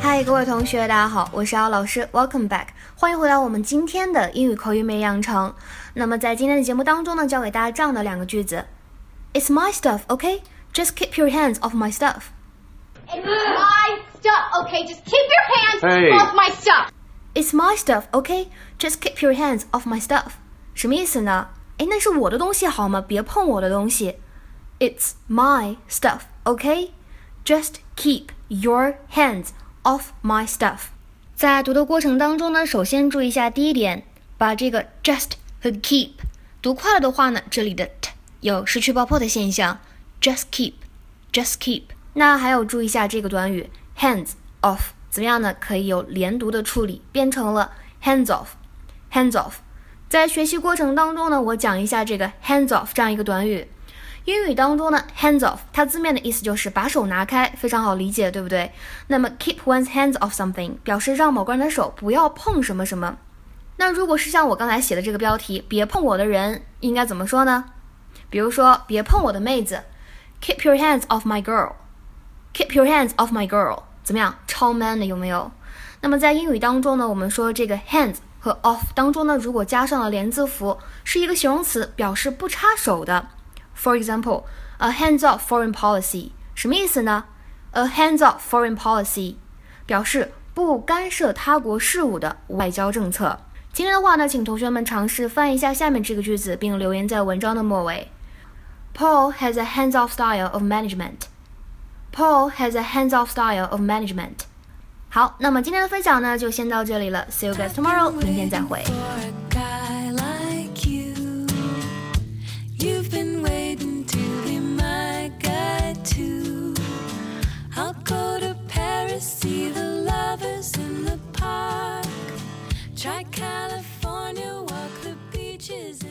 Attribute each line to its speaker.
Speaker 1: 嗨，各位同学，大家好，我是姚老师，Welcome back，欢迎回到我们今天的英语口语每日养成。那么在今天的节目当中呢，教给大家这样的两个句子：It's my stuff, okay? Just keep your hands off my stuff.
Speaker 2: It's my stuff, okay? Just keep your hands
Speaker 3: Hey.
Speaker 2: off my stuff.
Speaker 1: It's my stuff, okay? Just keep your hands off my stuff. 什么意思呢？诶，那是我的东西好吗？别碰我的东西。It's my stuff, okay? Just keep your hands off my stuff. 在读的过程当中呢，首先注意一下第一点，把这个 just 和 keep 读快了的话呢，这里的 t 有失去爆破的现象。Just keep, just keep。那还有注意一下这个短语 hands off 怎么样呢？可以有连读的处理，变成了 hands off, hands off。在学习过程当中呢，我讲一下这个 hands off 这样一个短语。英语当中呢，hands off 它字面的意思就是把手拿开，非常好理解，对不对？那么 keep one's hands off something 表示让某个人的手不要碰什么什么。那如果是像我刚才写的这个标题，别碰我的人，应该怎么说呢？比如说，别碰我的妹子，keep your hands off my girl，keep your hands off my girl，怎么样？超 man 的有没有？那么在英语当中呢，我们说这个 hands 和 off 当中呢，如果加上了连字符，是一个形容词，表示不插手的。For example, a hands-off foreign policy 什么意思呢？A hands-off foreign policy 表示不干涉他国事务的外交政策。今天的话呢，请同学们尝试翻译一下下面这个句子，并留言在文章的末尾。Paul has a hands-off style of management. Paul has a hands-off style of management. 好，那么今天的分享呢，就先到这里了。See you guys tomorrow，明天再会。
Speaker 4: For a guy like you, you've been waiting to be my guy too. I'll go to Paris, see the lovers in the park. Try California, walk the beaches in